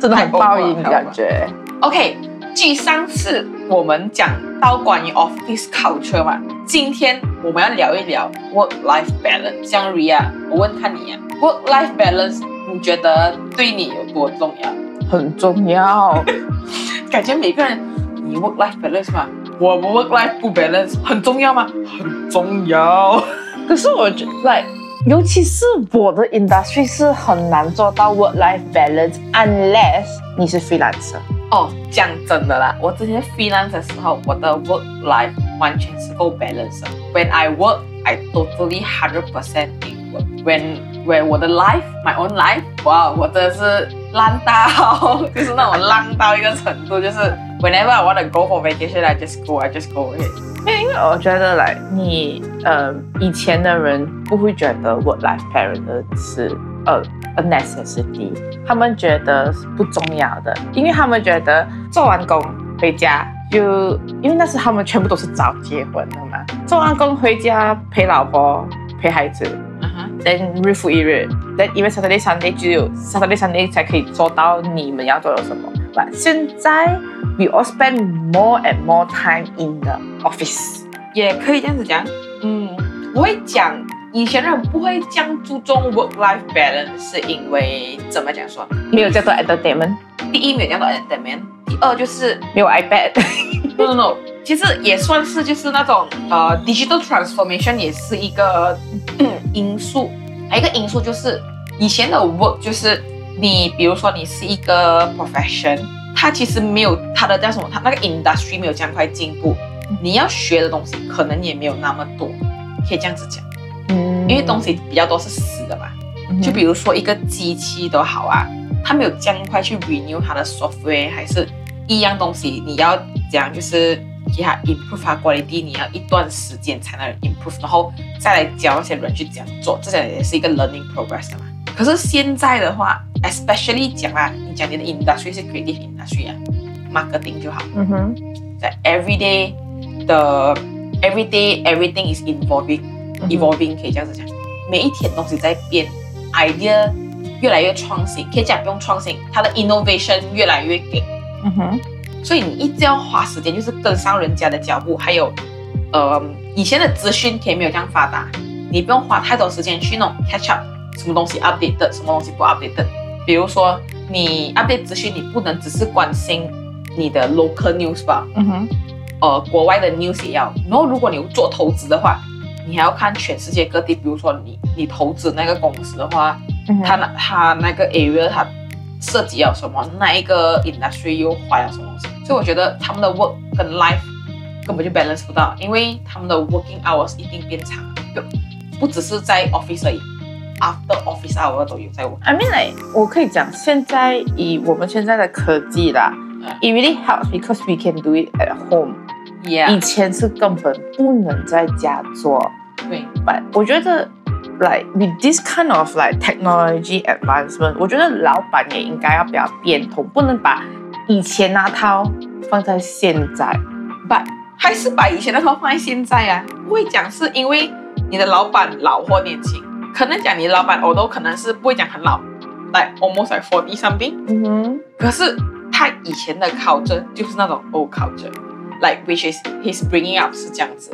真的很报应的感觉。OK，继上次我们讲到关于 office culture 嘛，今天我们要聊一聊 work life balance。像 Ria，我问看你啊，work life balance，你觉得对你有多重要？很重要。感觉每个人，你 work life balance 吗？我们 work life 不 balance，很重要吗？很重要。可是我觉得，like，尤其是我的 industry 是很难做到 work life balance，unless 你是 freelancer。哦，讲真的啦，我之前 freelance 的时候，我的 work life 完全是够 balance 的。When I work, I totally hundred percent in work. When when 我的 life, my own life，哇，我真的是烂到，就是那种烂到一个程度，就是 whenever I want to go for vacation, I just go, I just go ahead. 因为我觉得来你呃以前的人不会觉得 work life balance 是呃 a necessity，他们觉得是不重要的，因为他们觉得做完工回家就因为那时他们全部都是早结婚的嘛，做完工回家陪老婆陪孩子。嗯哼，then 日复一日，then 因为 Saturday Sunday 只有 Saturday Sunday 才可以做到你们要做的什么。But 现在 we all spend more and more time in the office。也可以这样子讲。嗯，我会讲以前人不会这样注重 work life balance，是因为怎么讲说？没有叫做 entertainment，第一没有讲到 entertainment，第二就是没有 iPad。no no no，其实也算是就是那种呃 digital transformation 也是一个、嗯、因素，还有一个因素就是以前的 work 就是你比如说你是一个 profession，它其实没有它的叫什么，它那个 industry 没有这样快进步，你要学的东西可能也没有那么多，可以这样子讲，嗯。因为东西比较多是死的嘛，就比如说一个机器都好啊，它没有这样快去 renew 它的 software，还是一样东西，你要讲就是给它 improve 它 quality，你要一段时间才能 improve，然后再来教那些人去怎样做，这些也是一个 learning progress 的嘛。可是现在的话，especially 讲啊，你讲你的 industry 是 creative industry 啊，marketing 就好，嗯哼，在 everyday 的 everyday everything is evolving。嗯 evolving 可以这样子讲，每一天东西在变，idea 越来越创新，可以讲不用创新，它的 innovation 越来越给，嗯哼，所以你一直要花时间，就是跟上人家的脚步，还有，呃，以前的资讯可以没有这样发达，你不用花太多时间去弄 catch up，什么东西 update 的，什么东西不 update 的，比如说你 update 资讯，你不能只是关心你的 local news 吧，嗯哼，呃，国外的 news 也要。然后如果你做投资的话，你还要看全世界各地，比如说你你投资那个公司的话，嗯它那它那个 area 它涉及了什么，那一个 industry 又花了什么东西，所以我觉得他们的 work 跟 life 根本就 balance 不到，因为他们的 working hours 一定变长，就不只是在 office 而已，after office hour 都有在 work。I mean like 我可以讲，现在以我们现在的科技啦，it really helps because we can do it at home。以 Yeah，以前是根本不能在家做。对，But 我觉得，like with this kind of like technology advancement，我觉得老板也应该要比较变通，不能把以前那套放在现在。，but 还是把以前那套放在现在啊？不会讲是因为你的老板老或年轻，可能讲你老板我都可能是不会讲很老，like almost like forty something，嗯哼，可是他以前的 culture 就是那种 old culture，like which is he's bringing up 是这样子，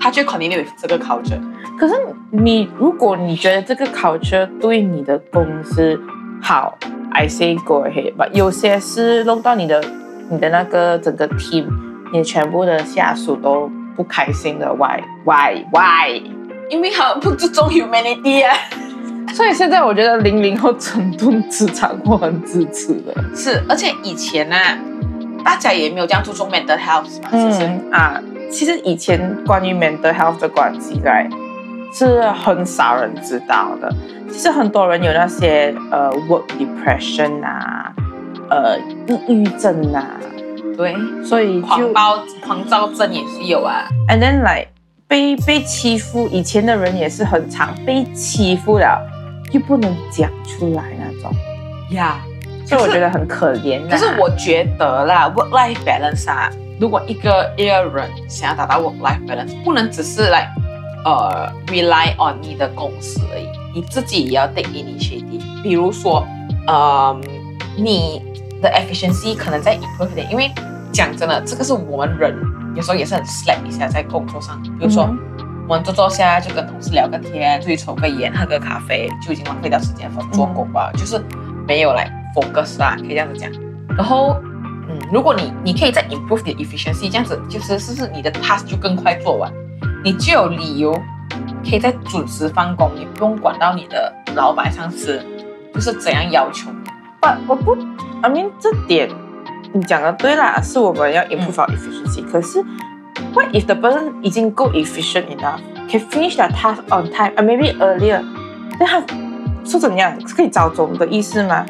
他就 continue with 这个 culture。可是你如果你觉得这个 culture 对你的公司好，I say go ahead。But 有些是弄到你的你的那个整个 team，你全部的下属都不开心的，why why why？因为他不注重 humanity 啊，所以现在我觉得零零后整顿职场我很支持的。是，而且以前呢、啊，大家也没有这样注重 mental health 嘛，是不是？嗯啊，其实以前关于 mental health 的关系来是很少人知道的。其实很多人有那些呃 work depression 啊，呃抑郁症啊，对，所以就狂暴狂躁症也是有啊。and then like 被被欺负，以前的人也是很常被欺负的，又不能讲出来那种，呀、所以我觉得很可怜、啊。可是我觉得啦，work life balance 啊，如果一个一个人想要达到 work life balance，不能只是来呃 rely on 你的公司而已，你自己也要 take initiative。比如说，呃，你的 efficiency 可能在 improve 一点，因为讲真的，这个是我们人有时候也是很 slack 一下在工作上，比如说。嗯我们坐坐下就跟同事聊个天，出去抽个烟，喝个咖啡，就已经浪费掉时间做工吧，就是没有来 focus 啦，可以这样子讲。然后，嗯，如果你你可以再 improve 你的 efficiency，这样子就是是不是你的 task 就更快做完，你就有理由可以在准时放工，你不用管到你的老板上司就是怎样要求你。不，我不，I mean 这点你讲的对啦，是我们要 improve our efficiency、可是，what if the person 已经够 efficient enough, can finish their task on time, and maybe earlier，那他是怎样是可以早走的意思吗？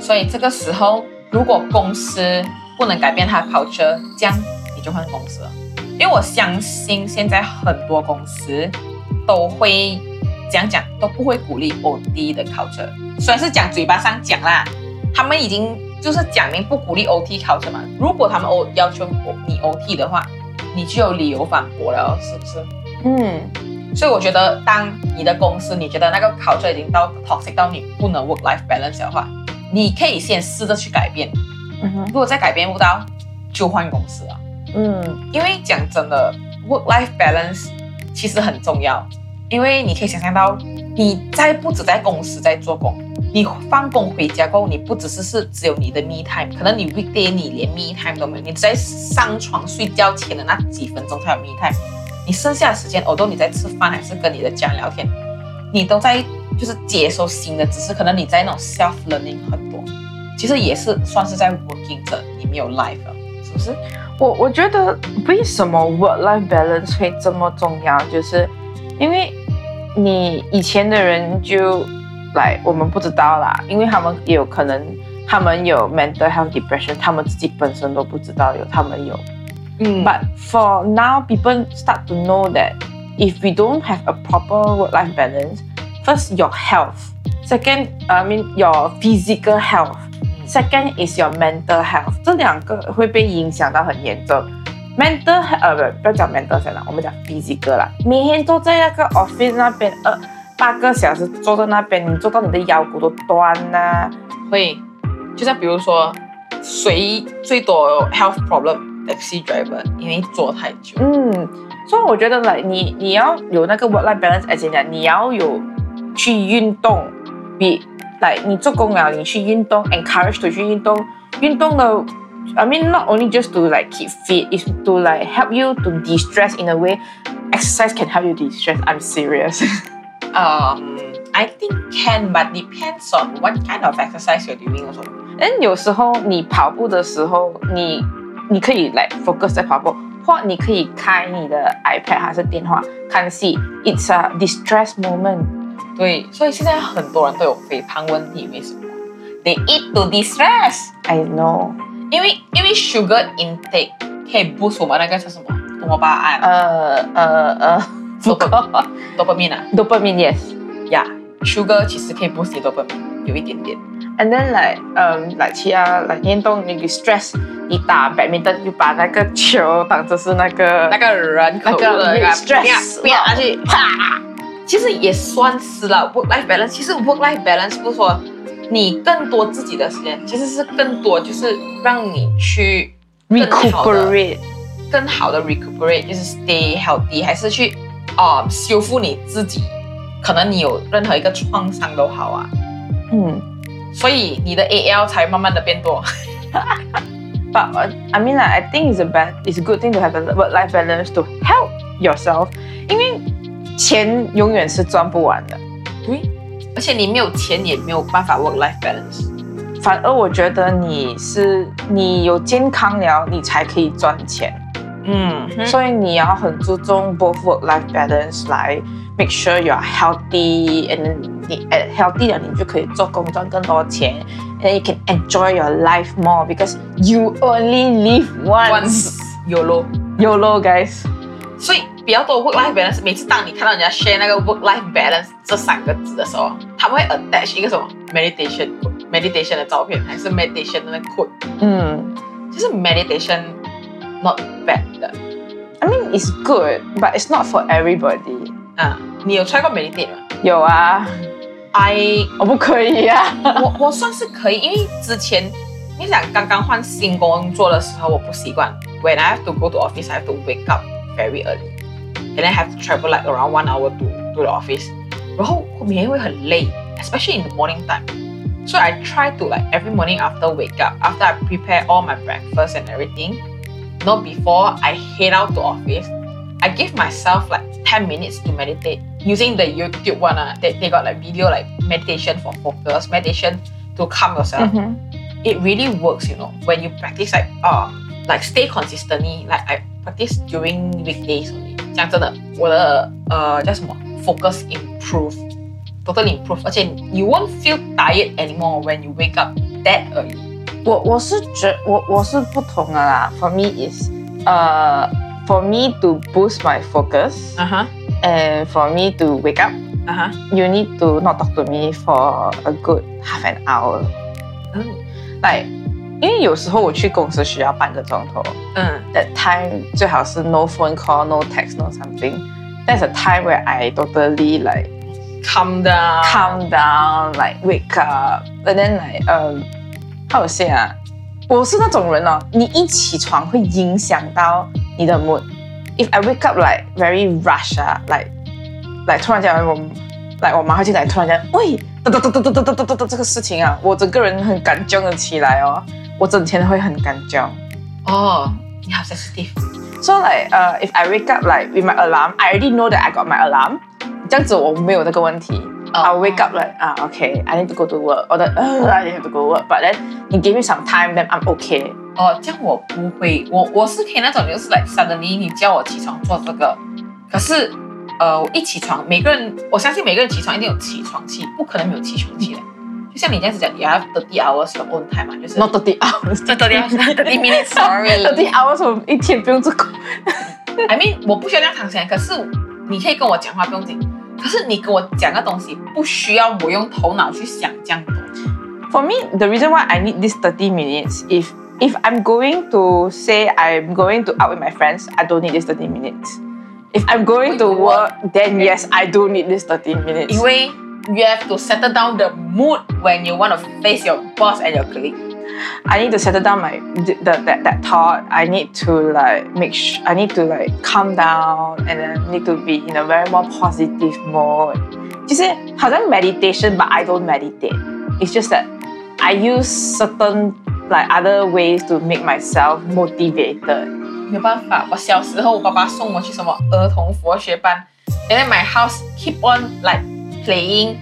所以这个时候，如果公司不能改变他的 culture，这样你就换公司了。因为我相信现在很多公司都会讲讲，都不会鼓励 OD 的 culture。虽然是讲嘴巴上讲啦，他们已经就是讲明不鼓励 OT culture 嘛。如果他们 O 要求你 OT 的话，你就有理由反驳了，是不是？嗯，所以我觉得，当你的公司你觉得那个 culture 已经到 toxic 到你不能 work life balance 的话，你可以先试着去改变。嗯哼，如果再改变不到，就换公司啊。嗯因为讲真的，work-life balance 其实很重要。因为你可以想象到，你在不止在公司在做工，你放工回家过后，你不只是是只有你的 me time，可能你 weekday 你连 me time 都没有，你在上床睡觉前的那几分钟才有 me time，你剩下的时间，我都你在吃饭还是跟你的家人聊天，你都在就是接收新的知识，可能你在那种 self learning 很多，其实也是算是在 working 着，你没有 life，是不是？我我觉得为什么 work-life balance 会这么重要，就是因为你以前的人就来我们不知道啦，因为他们有可能他们有 mental health depression，他们自己本身都不知道有，他们有。嗯 But for now, people start to know that if we don't have a proper work-life balance, first your health, second, I mean your physical health, second is your mental health，这两个会被影响到很严重。Mental 呃不不要讲 mental health 啦，我们讲 physical 啦。每天坐在那个 office 那边，呃八个小时坐在那边，你坐到你的腰骨都断啦、会，就像比如说，谁最多有 health problem taxi driver，因为坐太久。嗯，所以我觉得来你你要有那个 work life balance，而且呢，你要有去运动，比来你做工了，你去运动，encourage to 去运动，运动的。I mean, not only just to like keep fit, is to like help you to de-stress in a way. Exercise can help you de-stress. I'm serious. Um, I think can, but depends on what kind of exercise you're doing also. 但有时候你跑步的时候，你你可以来 focus 在跑步，或你可以开你的 iPad 还是电话看戏。It's a distress moment. 对，所以现在很多人都有肥胖问题，为什么？They eat to distress， I know. 因为因为 sugar intake 可以 boost 我们那个叫什么多巴胺、呃呃呃，不够。多巴胺啊 Dopamine, yes. 呀、yeah,，sugar 其实可以多巴胺，有一点点。And then like 嗯、like 其他 like 运动，你 stress，你打 badminton 就把那个球当做是那个那个人那个的那个 stress 不要下去，啪！其实也算是了 work life balance。其实 work life balance 不是说你更多自己的时间，其实是更多就是让你去 recuperate。更好的 recuperate，就是 stay healthy，还是去啊、呃修复你自己。可能你有任何一个创伤都好啊，嗯所以你的 AL 才慢慢的变多。，but uh, I mean like, I think it's a bad, it's a good thing to have a work-life balance to help yourself，因为钱永远是赚不完的。对，而且你没有钱也没有办法 work life balance。反而我觉得你是你有健康了，你才可以赚钱。嗯，所以你要很注重 both work life balance 来 make sure you are healthy and then 你 healthy 了，你就可以做工赚更多钱，and you can enjoy your life more because you only live once. once YOLO。YOLO guys. 所以比较多 work life balance，每次当你看到人家 share 那个 work life balance 这三个字的时候，他们会 attach 一个什么 meditation meditation 的照片，还是 meditation 的那个 quote，嗯就是 meditation not bad 的。，I mean it's good, but it's not for everybody. 啊，你有 try 过 meditate 吗？有啊，I 我不可以啊。我我算是可以，因为之前你想刚刚换新工作的时候，我不习惯。When I have to go to office, I have to wake up very early, and then have to travel like around one hour to to the office. 然后我每天会很累，especially in the morning time. So I try to like every morning after wake up, after I prepare all my breakfast and everything, not before I head out to office, I give myself like 10 minutes to meditate using the YouTube one. Uh, they, they got like video like meditation for focus, meditation to calm yourself. Mhm. It really works, you know, when you practice like uh like stay consistently. Like I practice during weekdays only. 讲真的，我的呃叫什么 focus improve, totally improve. 而且 you won't feel tired anymore when you wake up that early. 我我是觉我我是不同的啦。For me is 呃、for me to boost my focus Uh huh. and for me to wake up, Uh huh. you need to not talk to me for a good half an hour. Oh. Like 因为有时候我去公司需要半个钟头嗯，that time 最好是 no phone call, no text, no something. That's a time where I totally like ，calm down. calm down, like wake up, and then like um, how to say 啊？我是那种人哦，你一起床会影响到你的 mood. If I wake up like very rush 啊，like like 突然间我来我妈会进来，突然间喂， 哒哒哒哒哒哒哒哒哒这个事情啊，我整个人很感僵的起来哦，我整天会很感僵。哦，你好 sensitive。So like, uh, if I wake up like with my alarm, I already know that I got my alarm. 这样子我没有那个问题。哦 I'll wake up like, ah, okay, I need to go to work, or that, uh, I have to go work. But then you give me some time, then I'm okay. 哦，这样我不会，我我是可以那种，就是 like suddenly 你叫我起床做这个，可是呃，我一起床，每个人我相信每个人起床一定有起床气，不可能没有起床气的。就像你这样子讲，你要 thirty hours of own time 嘛，就是 Not thirty hours. 这 thirty hours thirty minutes，sorry，thirty hours 我一天不用做工。I mean 我不需要这样长时间，可是你可以跟我讲话不用紧，可是你跟我讲的东西不需要我用头脑去想这样多。For me, the reason why I need this thirty minutes, if if I'm going to say I'm going to out with my friends, I don't need this thirty minutes. If I'm going to Going to work, then yes, I do need this 30 minutes. 因为 you have to settle down the mood when you want to face your boss and your colleague. I need to settle down my th- the, that that thought. I need to like make sh- I need to like calm down and then need to be in a very more positive mode. 就是好像 meditation, but I don't meditate. It's just that I use certain like other ways to make myself motivated. 没有办法，我小时候我爸爸送我去什么儿童佛学班，and then my house keep on like playing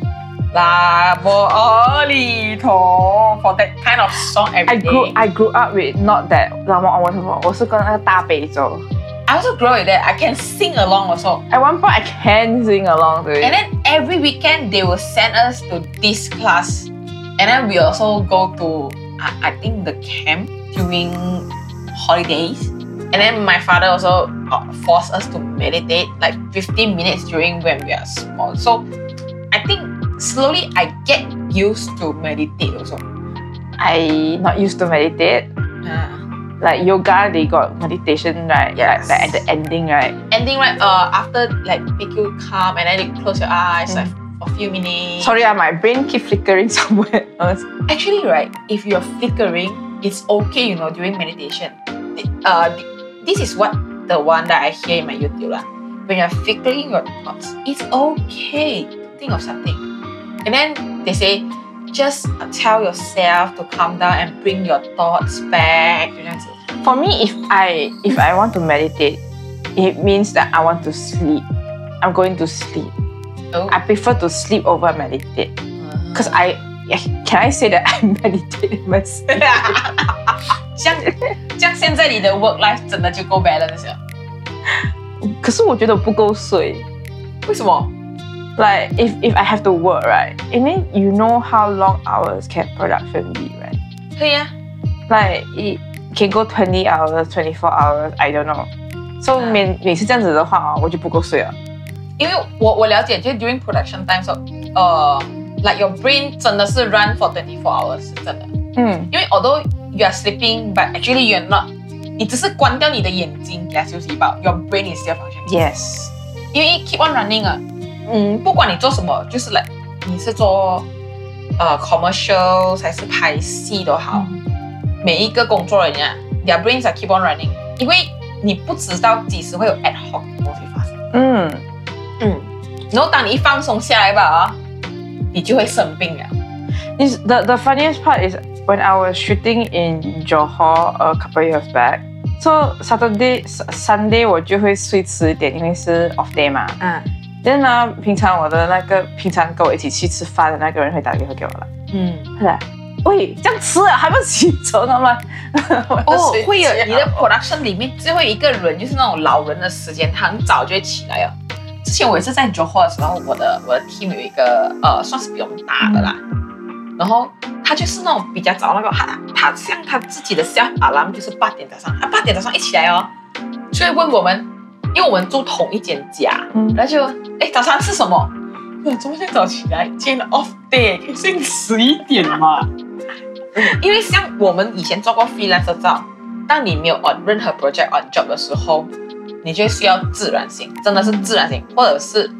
啦波阿弥陀 for that kind of song every I grew day. I grew up with not that 让我我什么，我是跟那个大悲咒。 I also grow with that. I can sing along also. At one point I can sing along to it. And then every weekend they will send us to this class, and then we also go to I, I think the camp during holidays. And then my father also uh, forced us to meditate like 15 minutes during when we are small. So I think slowly I get used to meditate also. I not used to meditate. Uh, like yoga they got meditation right Yes. like, like at the ending right ending right uh, after like make you calm and then you close your eyes like for a few minutes. sorry ah, my brain keep flickering somewhere else Actually, right, if you're flickering, it's okay, you know, during meditation. Uh, this is what the one that I hear in my YouTube lah. When you're fickling your thoughts, it's okay to think of something. And then they say, just tell yourself to calm down and bring your thoughts back. You know For me, if I if I want to meditate, it means that I want to sleep. I'm going to sleep. Oh. I prefer to sleep over meditate. Uh-huh. Because I can I say that I meditate meditating myself. 这样这样现在你的 work life 真的就够 balance 了。可是我觉得不够睡为什么？ like if if I have to work right and then you know how long hours can production be right 可以啊。 like it can go twenty hours, twenty four hours, I don't know. So 啊每每次这样子的话啊，我就不够睡了。因为我我了解，就是 during production time 时候，呃，like your brain 真的是 run for twenty four hours 是真的。嗯因为 although you are sleeping, but actually you're not，你只是关掉你的眼睛给它休息吧，your brain is still functioning。，yes，因为 keep on running 啊，嗯，不管你做什么，就是 like 你是做呃 commercial 还是拍戏都好，每一个工作人员，their brains are keep on running，因为你不知道几时会有 ad hoc 的东西发生。嗯，嗯，然后当你一放松下来吧啊，你就会生病了。Is the the funniest part is when I was shooting in Johor a couple years back. So Saturday, Sunday 我就会睡迟一点，因为是 off day 嘛。嗯 Then 呢，平常我的那个平常跟我一起去吃饭的那个人会打电话给我了，嗯，他来，喂，这样吃了还不起床啊吗？哦，会有觉你的 production 里面最后一个人就是那种老人的时间，他很早就会起来哦。之前我也是在 Johor 的时候，我的我的 team 有一个呃，算是比我们大的啦，然后他就是那种比较早那个，他他像他自己的 self alarm 就是八点早上，他八点早上一起来哦，就会问我们，因为我们住同一间家，嗯然后就哎早上吃什么？我怎么这么早起来？今天 off day 可以睡十一点嘛？因为像我们以前做过 freelance 知道，当你没有 on 任何 project on job 的时候，你就需要自然醒，真的是自然醒，或者是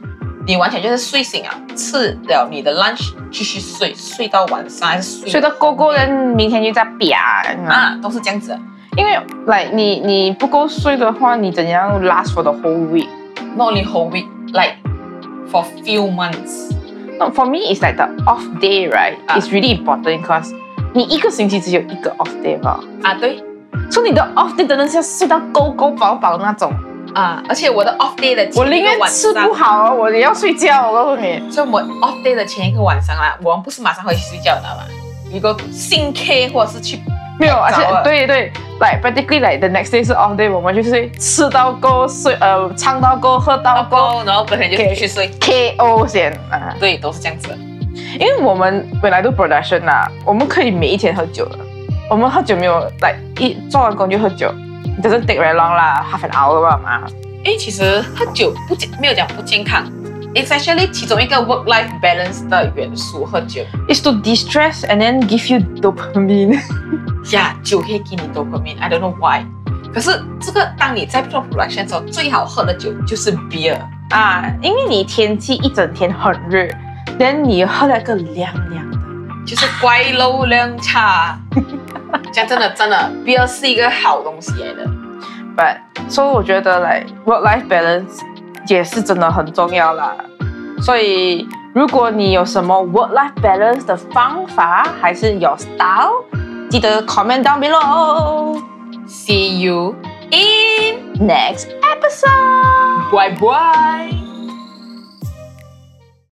你完全就是睡醒啊，吃了你的 lunch 继续睡，睡到晚上还是睡睡到够够的，明天就在啪啊！啊，都是这样子的。因为来你你不够睡的话，你怎样 last for the whole week？Not only whole week, like for few months. No, for me, it's like the off day, right? Ah. It's really important because 你一个星期只有一个 off day 吧，啊，对所以你的 off day 真的是要睡到够够饱饱那种。啊，而且我的 off day 的我宁前一个晚愿吃不好，我也要睡觉。我告诉你，所以我们 off day 的前一个晚上啦，我们不是马上回去睡觉，你知道吗？一个新 K 或者是去没有，而且对对，like practically like the next day 是 off day，我们就是吃到够，睡呃唱到够，喝到够，然后隔天就继续睡。，KO 先啊。对，都是这样子的。因为我们本来都 production 啊，我们可以每一天喝酒的。我们喝酒没有来一做完工就喝酒，it doesn't take very long 啦，half an hour 吧嘛。因为其实喝酒不健，没有讲不健康，it's actually 其中一个 work-life balance 的元素。喝酒 It's to distress and then give you dopamine。呀，酒可以给你 dopamine，I don't know why。可是这个当你在做 production 的时候，最好喝的酒就是 beer。啊，因为你天气一整天很热，then 你喝了个凉凉的。就是乖漏凉茶，讲真的，真的，beer 是一个好东西来的。But 所以我觉得来 work life balance 也是真的很重要啦。所以如果你有什么 work life balance 的方法，还是有 style，记得 comment down below。See you in Next episode. bye bye。